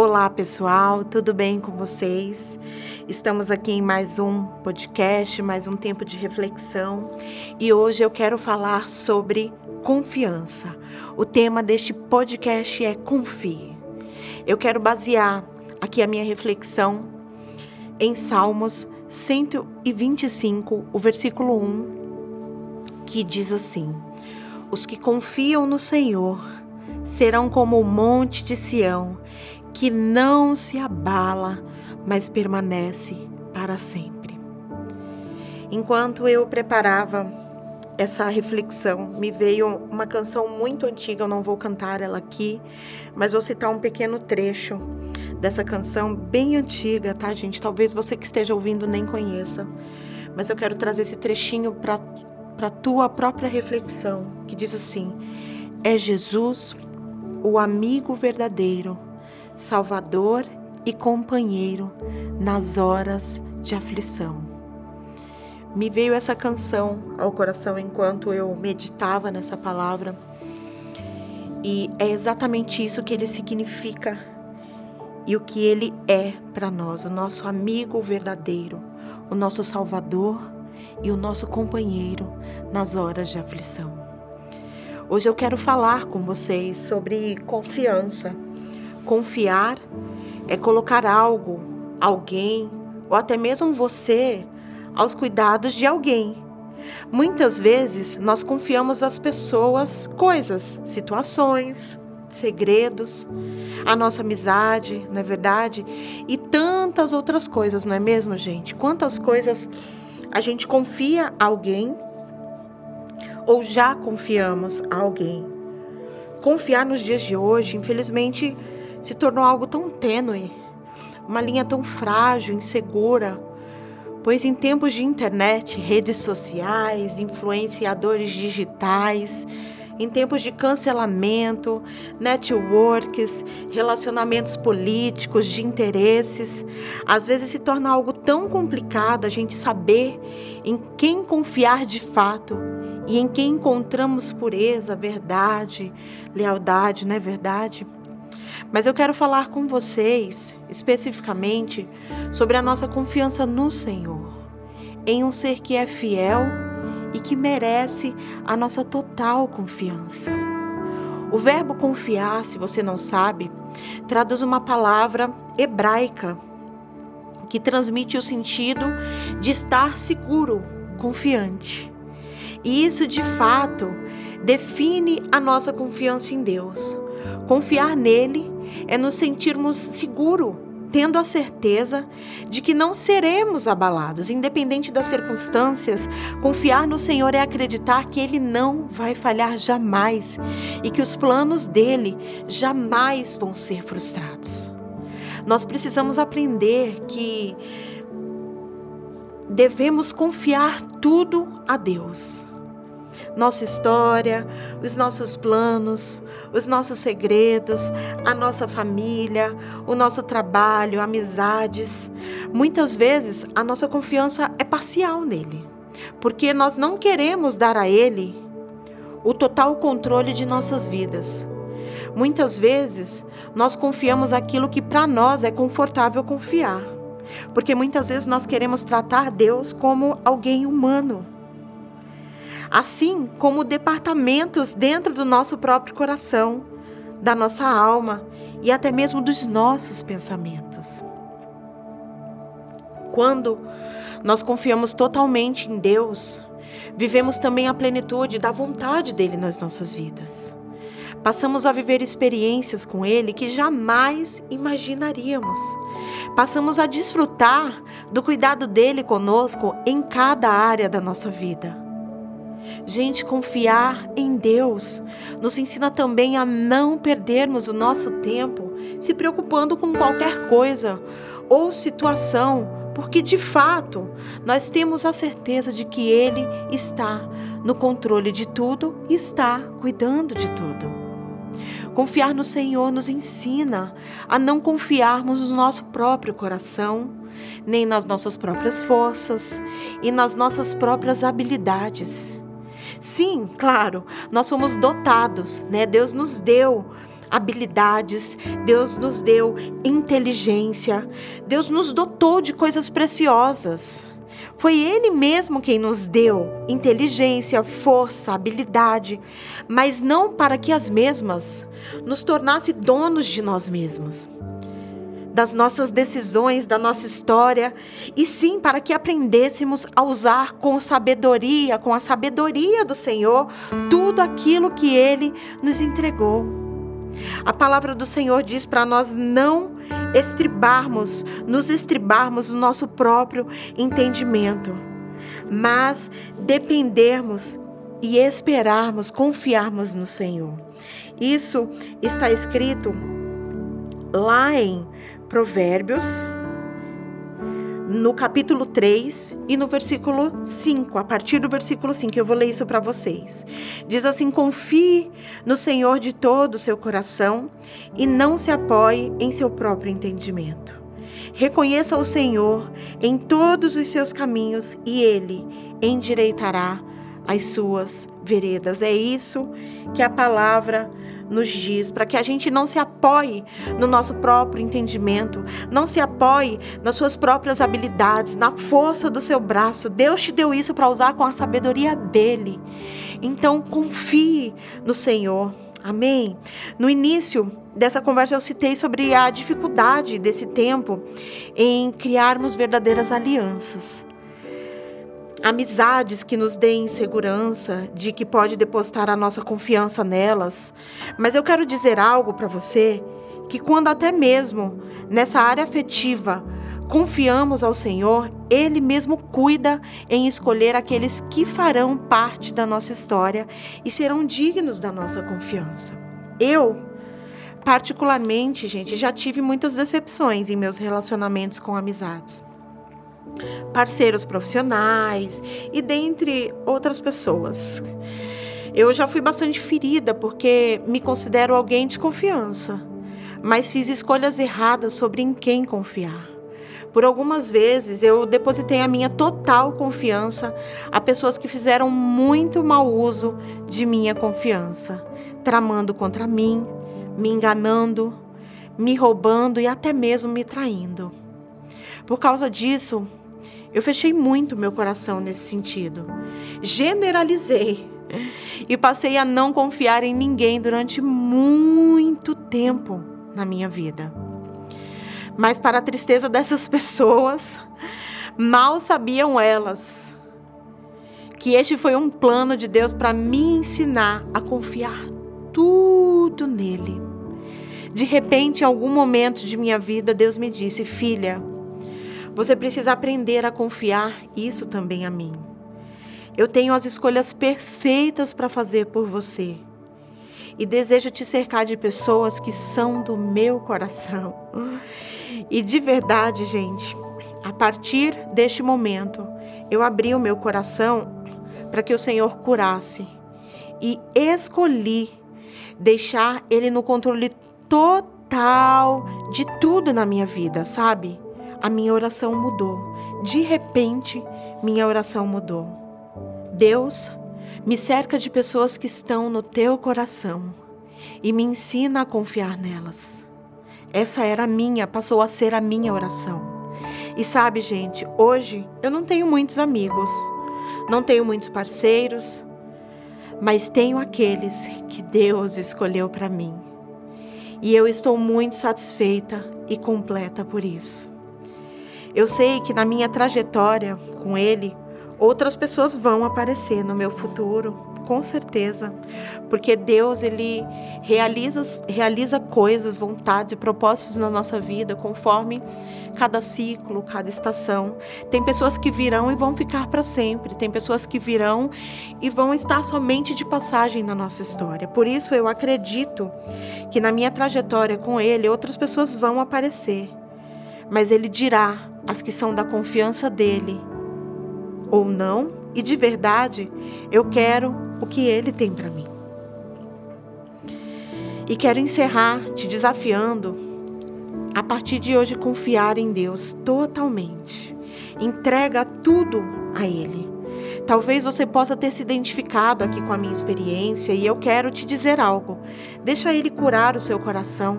Olá, pessoal, tudo bem com vocês? Estamos aqui em mais um podcast, mais um tempo de reflexão e hoje eu quero falar sobre confiança. O tema deste podcast é Confie. Eu quero basear aqui a minha reflexão em Salmos 125, o versículo 1, que diz assim: Os que confiam no Senhor serão como o monte de Sião, que não se abala, mas permanece para sempre. Enquanto eu preparava essa reflexão, me veio uma canção muito antiga, eu não vou cantar ela aqui, mas vou citar um pequeno trecho dessa canção bem antiga, tá, gente? Talvez você que esteja ouvindo nem conheça, mas eu quero trazer esse trechinho para para tua própria reflexão, que diz assim: É Jesus o amigo verdadeiro, salvador e companheiro nas horas de aflição. Me veio essa canção ao coração enquanto eu meditava nessa palavra, e é exatamente isso que ele significa e o que ele é para nós, o nosso amigo verdadeiro, o nosso salvador e o nosso companheiro nas horas de aflição. Hoje eu quero falar com vocês sobre confiança. Confiar é colocar algo, alguém ou até mesmo você aos cuidados de alguém. Muitas vezes nós confiamos às pessoas coisas, situações, segredos, a nossa amizade, não é verdade? E tantas outras coisas, não é mesmo, gente? Quantas coisas a gente confia a alguém ou já confiamos a alguém. Confiar nos dias de hoje, infelizmente, se tornou algo tão tênue, uma linha tão frágil, insegura, pois em tempos de internet, redes sociais, influenciadores digitais, em tempos de cancelamento, networks, relacionamentos políticos, de interesses, às vezes se torna algo tão complicado a gente saber em quem confiar de fato e em quem encontramos pureza, verdade, lealdade, não é verdade? Mas eu quero falar com vocês especificamente sobre a nossa confiança no Senhor, em um ser que é fiel e que merece a nossa total confiança. O verbo confiar, se você não sabe, traduz uma palavra hebraica que transmite o sentido de estar seguro, confiante. E isso de fato define a nossa confiança em Deus. Confiar nele é nos sentirmos seguros, tendo a certeza de que não seremos abalados, independente das circunstâncias. Confiar no Senhor é acreditar que ele não vai falhar jamais e que os planos dele jamais vão ser frustrados. Nós precisamos aprender que devemos confiar tudo a Deus. Nossa história, os nossos planos, os nossos segredos, a nossa família, o nosso trabalho, amizades. Muitas vezes a nossa confiança é parcial nele, porque nós não queremos dar a ele o total controle de nossas vidas. Muitas vezes nós confiamos aquilo que para nós é confortável confiar. Porque muitas vezes nós queremos tratar Deus como alguém humano. Assim como departamentos dentro do nosso próprio coração, da nossa alma e até mesmo dos nossos pensamentos. Quando nós confiamos totalmente em Deus, vivemos também a plenitude da vontade dele nas nossas vidas. Passamos a viver experiências com Ele que jamais imaginaríamos. Passamos a desfrutar do cuidado dele conosco em cada área da nossa vida. Gente, confiar em Deus nos ensina também a não perdermos o nosso tempo se preocupando com qualquer coisa ou situação, porque de fato nós temos a certeza de que Ele está no controle de tudo e está cuidando de tudo. Confiar no Senhor nos ensina a não confiarmos no nosso próprio coração, nem nas nossas próprias forças e nas nossas próprias habilidades. Sim, claro, nós somos dotados, né? Deus nos deu habilidades, Deus nos deu inteligência, Deus nos dotou de coisas preciosas. Foi Ele mesmo quem nos deu inteligência, força, habilidade, mas não para que as mesmas nos tornasse donos de nós mesmos, das nossas decisões, da nossa história, e sim para que aprendêssemos a usar com sabedoria, com a sabedoria do Senhor, tudo aquilo que Ele nos entregou. A palavra do Senhor diz para nós não estribarmos, nos estribarmos no nosso próprio entendimento, mas dependermos e esperarmos, confiarmos no Senhor. Isso está escrito lá em Provérbios no capítulo 3 e no versículo 5, a partir do versículo 5, eu vou ler isso para vocês. Diz assim: Confie no Senhor de todo o seu coração e não se apoie em seu próprio entendimento. Reconheça o Senhor em todos os seus caminhos e ele endireitará as suas veredas. É isso que a palavra nos diz, para que a gente não se apoie no nosso próprio entendimento, não se apoie nas suas próprias habilidades, na força do seu braço. Deus te deu isso para usar com a sabedoria dele. Então confie no Senhor. Amém? No início dessa conversa eu citei sobre a dificuldade desse tempo em criarmos verdadeiras alianças amizades que nos deem segurança de que pode depositar a nossa confiança nelas. Mas eu quero dizer algo para você que quando até mesmo nessa área afetiva confiamos ao Senhor, ele mesmo cuida em escolher aqueles que farão parte da nossa história e serão dignos da nossa confiança. Eu particularmente, gente, já tive muitas decepções em meus relacionamentos com amizades parceiros profissionais e dentre outras pessoas. Eu já fui bastante ferida porque me considero alguém de confiança, mas fiz escolhas erradas sobre em quem confiar. Por algumas vezes eu depositei a minha total confiança a pessoas que fizeram muito mau uso de minha confiança, tramando contra mim, me enganando, me roubando e até mesmo me traindo. Por causa disso, eu fechei muito meu coração nesse sentido. Generalizei e passei a não confiar em ninguém durante muito tempo na minha vida. Mas, para a tristeza dessas pessoas, mal sabiam elas que este foi um plano de Deus para me ensinar a confiar tudo nele. De repente, em algum momento de minha vida, Deus me disse: Filha, você precisa aprender a confiar isso também a mim. Eu tenho as escolhas perfeitas para fazer por você. E desejo te cercar de pessoas que são do meu coração. E de verdade, gente, a partir deste momento, eu abri o meu coração para que o Senhor curasse. E escolhi deixar Ele no controle total de tudo na minha vida, sabe? A minha oração mudou. De repente, minha oração mudou. Deus, me cerca de pessoas que estão no teu coração e me ensina a confiar nelas. Essa era a minha, passou a ser a minha oração. E sabe, gente, hoje eu não tenho muitos amigos, não tenho muitos parceiros, mas tenho aqueles que Deus escolheu para mim. E eu estou muito satisfeita e completa por isso. Eu sei que na minha trajetória com Ele, outras pessoas vão aparecer no meu futuro, com certeza, porque Deus ele realiza, realiza coisas, vontades propósitos na nossa vida conforme cada ciclo, cada estação. Tem pessoas que virão e vão ficar para sempre, tem pessoas que virão e vão estar somente de passagem na nossa história. Por isso eu acredito que na minha trajetória com Ele, outras pessoas vão aparecer, mas Ele dirá as que são da confiança dele, ou não, e de verdade, eu quero o que ele tem para mim. E quero encerrar te desafiando a partir de hoje confiar em Deus totalmente. Entrega tudo a ele. Talvez você possa ter se identificado aqui com a minha experiência e eu quero te dizer algo. Deixa ele curar o seu coração,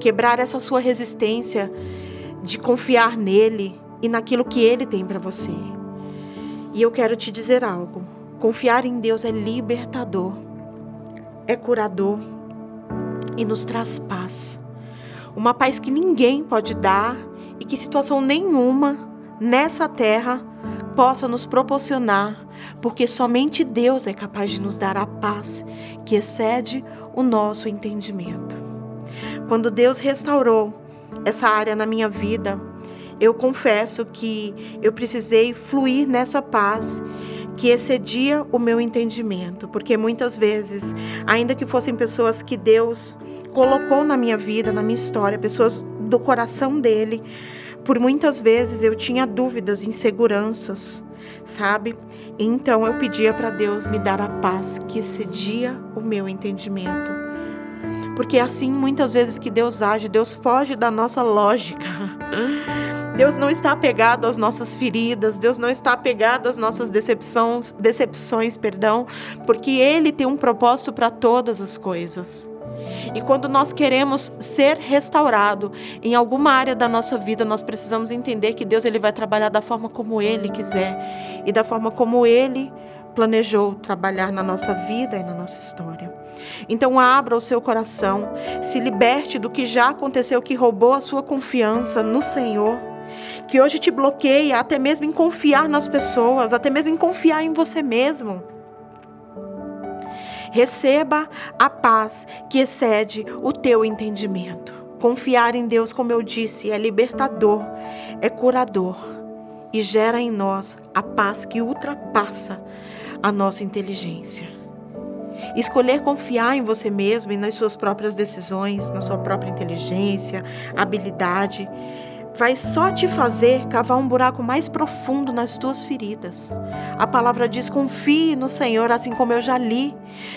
quebrar essa sua resistência de confiar nele e naquilo que ele tem para você. E eu quero te dizer algo. Confiar em Deus é libertador, é curador e nos traz paz. Uma paz que ninguém pode dar e que situação nenhuma nessa terra possa nos proporcionar, porque somente Deus é capaz de nos dar a paz que excede o nosso entendimento. Quando Deus restaurou essa área na minha vida, eu confesso que eu precisei fluir nessa paz que excedia o meu entendimento, porque muitas vezes, ainda que fossem pessoas que Deus colocou na minha vida, na minha história, pessoas do coração dele, por muitas vezes eu tinha dúvidas, inseguranças, sabe? Então eu pedia para Deus me dar a paz que excedia o meu entendimento. Porque é assim muitas vezes que Deus age, Deus foge da nossa lógica. Deus não está apegado às nossas feridas, Deus não está apegado às nossas decepções, decepções, perdão, porque ele tem um propósito para todas as coisas. E quando nós queremos ser restaurado em alguma área da nossa vida, nós precisamos entender que Deus ele vai trabalhar da forma como ele quiser e da forma como ele planejou trabalhar na nossa vida e na nossa história. Então abra o seu coração, se liberte do que já aconteceu que roubou a sua confiança no Senhor, que hoje te bloqueia até mesmo em confiar nas pessoas, até mesmo em confiar em você mesmo. Receba a paz que excede o teu entendimento. Confiar em Deus, como eu disse, é libertador, é curador e gera em nós a paz que ultrapassa a nossa inteligência. Escolher confiar em você mesmo e nas suas próprias decisões, na sua própria inteligência, habilidade, vai só te fazer cavar um buraco mais profundo nas tuas feridas. A palavra diz: confie no Senhor, assim como eu já li,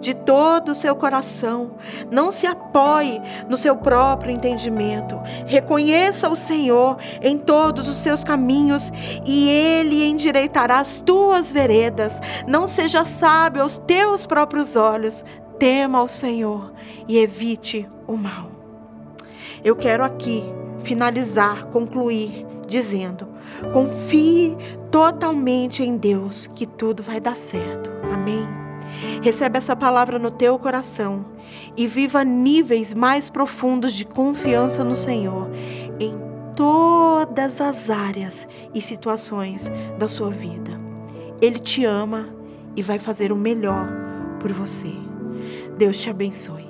de todo o seu coração. Não se apoie no seu próprio entendimento. Reconheça o Senhor em todos os seus caminhos e Ele endireitará as tuas veredas. Não seja sábio aos teus próprios olhos. Tema ao Senhor e evite o mal. Eu quero aqui finalizar, concluir, dizendo: confie totalmente em Deus, que tudo vai dar certo. Amém. Recebe essa palavra no teu coração e viva níveis mais profundos de confiança no Senhor em todas as áreas e situações da sua vida. Ele te ama e vai fazer o melhor por você. Deus te abençoe.